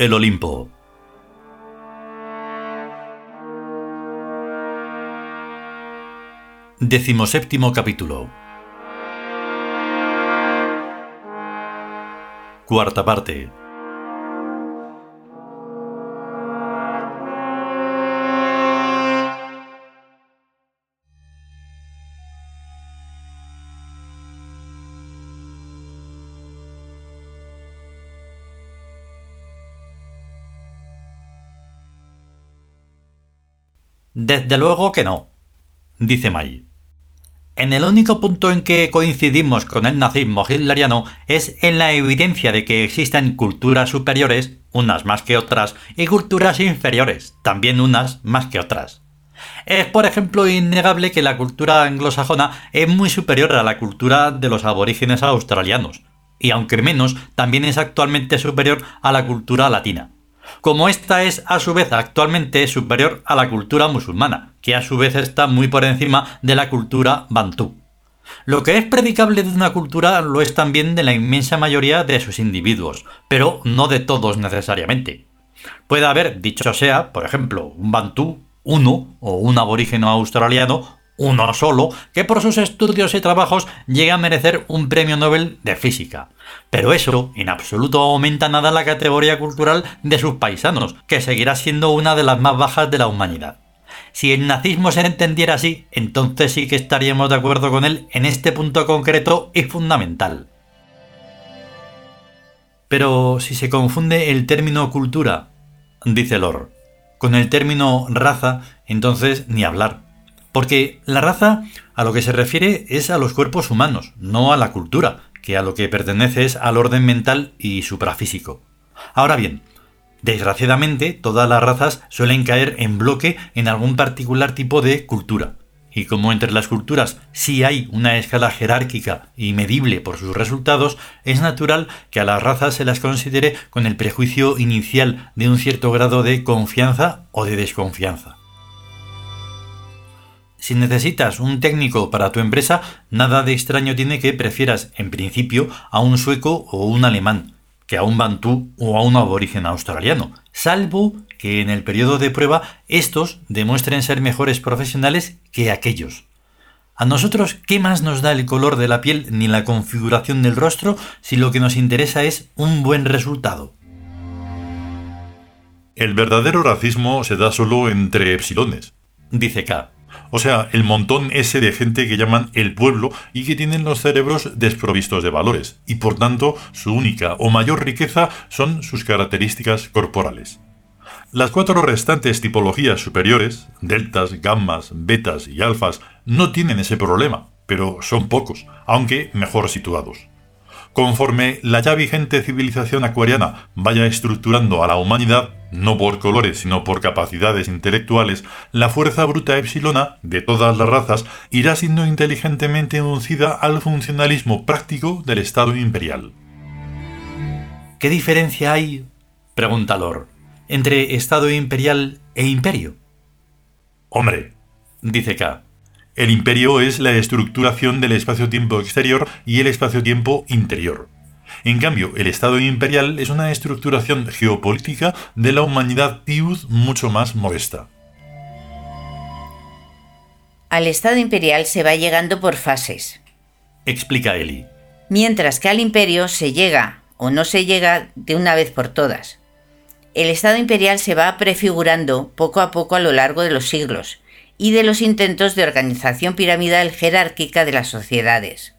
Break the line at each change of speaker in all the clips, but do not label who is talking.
El Olimpo. Decimoséptimo capítulo. Cuarta parte.
Desde luego que no, dice May. En el único punto en que coincidimos con el nazismo hitleriano es en la evidencia de que existen culturas superiores, unas más que otras, y culturas inferiores, también unas más que otras. Es, por ejemplo, innegable que la cultura anglosajona es muy superior a la cultura de los aborígenes australianos, y aunque menos, también es actualmente superior a la cultura latina como esta es a su vez actualmente superior a la cultura musulmana, que a su vez está muy por encima de la cultura bantú. Lo que es predicable de una cultura lo es también de la inmensa mayoría de sus individuos, pero no de todos necesariamente. Puede haber, dicho sea, por ejemplo, un bantú, uno, o un aborígeno australiano, uno solo, que por sus estudios y trabajos llega a merecer un premio Nobel de física. Pero eso en absoluto aumenta nada la categoría cultural de sus paisanos, que seguirá siendo una de las más bajas de la humanidad. Si el nazismo se entendiera así, entonces sí que estaríamos de acuerdo con él en este punto concreto y fundamental.
Pero si se confunde el término cultura, dice Lor, con el término raza, entonces ni hablar. Porque la raza a lo que se refiere es a los cuerpos humanos, no a la cultura, que a lo que pertenece es al orden mental y suprafísico. Ahora bien, desgraciadamente todas las razas suelen caer en bloque en algún particular tipo de cultura. Y como entre las culturas sí hay una escala jerárquica y medible por sus resultados, es natural que a las razas se las considere con el prejuicio inicial de un cierto grado de confianza o de desconfianza. Si necesitas un técnico para tu empresa, nada de extraño tiene que prefieras, en principio, a un sueco o un alemán, que a un bantú o a un aborigen australiano, salvo que en el periodo de prueba estos demuestren ser mejores profesionales que aquellos. A nosotros, ¿qué más nos da el color de la piel ni la configuración del rostro si lo que nos interesa es un buen resultado?
El verdadero racismo se da solo entre epsilones, dice K. O sea, el montón ese de gente que llaman el pueblo y que tienen los cerebros desprovistos de valores, y por tanto su única o mayor riqueza son sus características corporales. Las cuatro restantes tipologías superiores, deltas, gammas, betas y alfas, no tienen ese problema, pero son pocos, aunque mejor situados. Conforme la ya vigente civilización acuariana vaya estructurando a la humanidad, no por colores sino por capacidades intelectuales, la fuerza bruta epsilona de todas las razas irá siendo inteligentemente inducida al funcionalismo práctico del Estado imperial.
¿Qué diferencia hay, pregunta Lord, entre Estado imperial e imperio?
Hombre, dice K. El imperio es la estructuración del espacio-tiempo exterior y el espacio-tiempo interior. En cambio, el Estado imperial es una estructuración geopolítica de la humanidad tiud mucho más modesta.
Al Estado imperial se va llegando por fases,
explica Eli.
Mientras que al imperio se llega o no se llega de una vez por todas. El Estado imperial se va prefigurando poco a poco a lo largo de los siglos y de los intentos de organización piramidal jerárquica de las sociedades.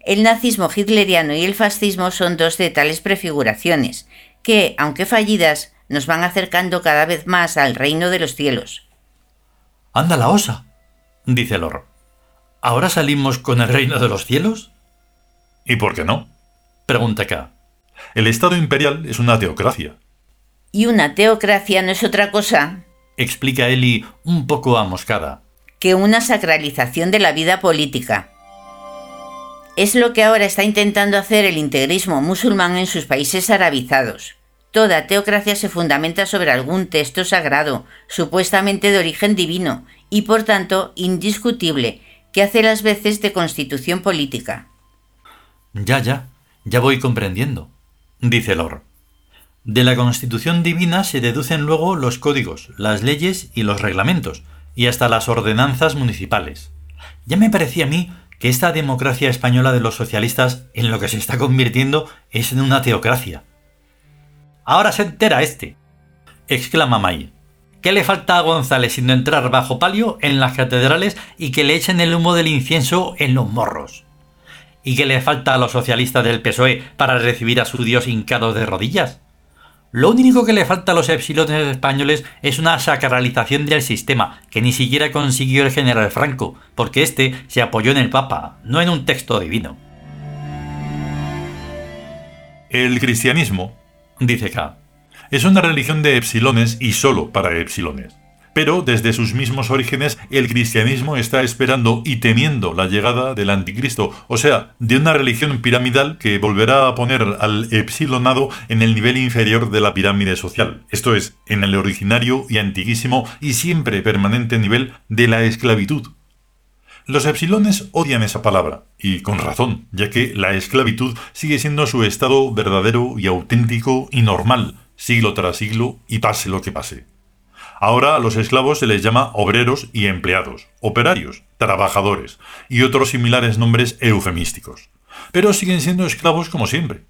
El nazismo hitleriano y el fascismo son dos de tales prefiguraciones, que, aunque fallidas, nos van acercando cada vez más al reino de los cielos.
¡Anda la osa! dice Lor. ¿Ahora salimos con el reino de los cielos?
¿Y por qué no?
pregunta K.
El Estado imperial es una teocracia.
Y una teocracia no es otra cosa,
explica Eli un poco amoscada,
que una sacralización de la vida política. Es lo que ahora está intentando hacer el integrismo musulmán en sus países arabizados. Toda teocracia se fundamenta sobre algún texto sagrado, supuestamente de origen divino, y por tanto indiscutible, que hace las veces de constitución política.
Ya, ya, ya voy comprendiendo, dice Lor. De la Constitución divina se deducen luego los códigos, las leyes y los reglamentos, y hasta las ordenanzas municipales. Ya me parecía a mí que esta democracia española de los socialistas en lo que se está convirtiendo es en una teocracia. Ahora se entera este, exclama May. ¿Qué le falta a González sino entrar bajo palio en las catedrales y que le echen el humo del incienso en los morros? ¿Y qué le falta a los socialistas del PSOE para recibir a su Dios hincado de rodillas? Lo único que le falta a los epsilones españoles es una sacralización del sistema, que ni siquiera consiguió el general Franco, porque éste se apoyó en el Papa, no en un texto divino.
El cristianismo, dice K, es una religión de epsilones y solo para epsilones. Pero desde sus mismos orígenes el cristianismo está esperando y temiendo la llegada del anticristo, o sea, de una religión piramidal que volverá a poner al epsilonado en el nivel inferior de la pirámide social, esto es, en el originario y antiguísimo y siempre permanente nivel de la esclavitud. Los epsilones odian esa palabra, y con razón, ya que la esclavitud sigue siendo su estado verdadero y auténtico y normal, siglo tras siglo, y pase lo que pase. Ahora a los esclavos se les llama obreros y empleados, operarios, trabajadores y otros similares nombres eufemísticos. Pero siguen siendo esclavos como siempre.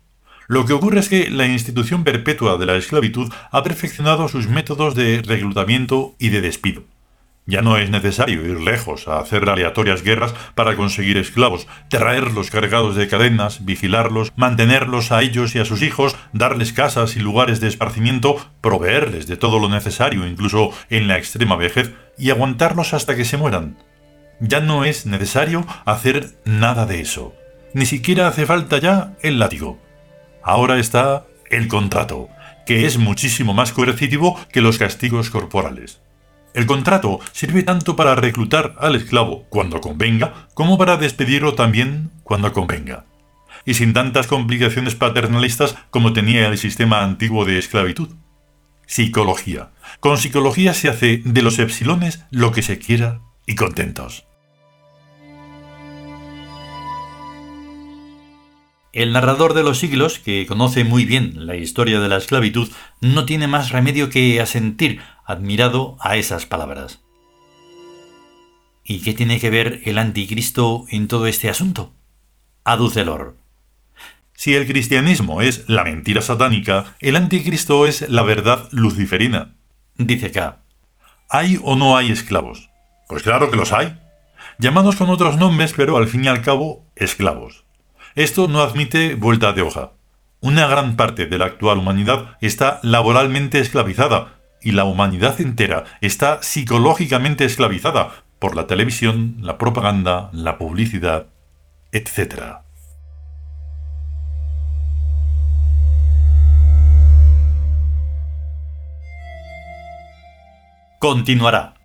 Lo que ocurre es que la institución perpetua de la esclavitud ha perfeccionado sus métodos de reclutamiento y de despido. Ya no es necesario ir lejos a hacer aleatorias guerras para conseguir esclavos, traerlos cargados de cadenas, vigilarlos, mantenerlos a ellos y a sus hijos, darles casas y lugares de esparcimiento, proveerles de todo lo necesario, incluso en la extrema vejez, y aguantarlos hasta que se mueran. Ya no es necesario hacer nada de eso. Ni siquiera hace falta ya el látigo. Ahora está el contrato, que es muchísimo más coercitivo que los castigos corporales. El contrato sirve tanto para reclutar al esclavo cuando convenga, como para despedirlo también cuando convenga. Y sin tantas complicaciones paternalistas como tenía el sistema antiguo de esclavitud. Psicología. Con psicología se hace de los epsilones lo que se quiera y contentos.
El narrador de los siglos, que conoce muy bien la historia de la esclavitud, no tiene más remedio que asentir, admirado, a esas palabras. ¿Y qué tiene que ver el anticristo en todo este asunto? Aduce.
Si el cristianismo es la mentira satánica, el anticristo es la verdad luciferina.
Dice K.
¿Hay o no hay esclavos? Pues claro que los hay. Llamados con otros nombres, pero al fin y al cabo, esclavos. Esto no admite vuelta de hoja. Una gran parte de la actual humanidad está laboralmente esclavizada y la humanidad entera está psicológicamente esclavizada por la televisión, la propaganda, la publicidad, etc.
Continuará.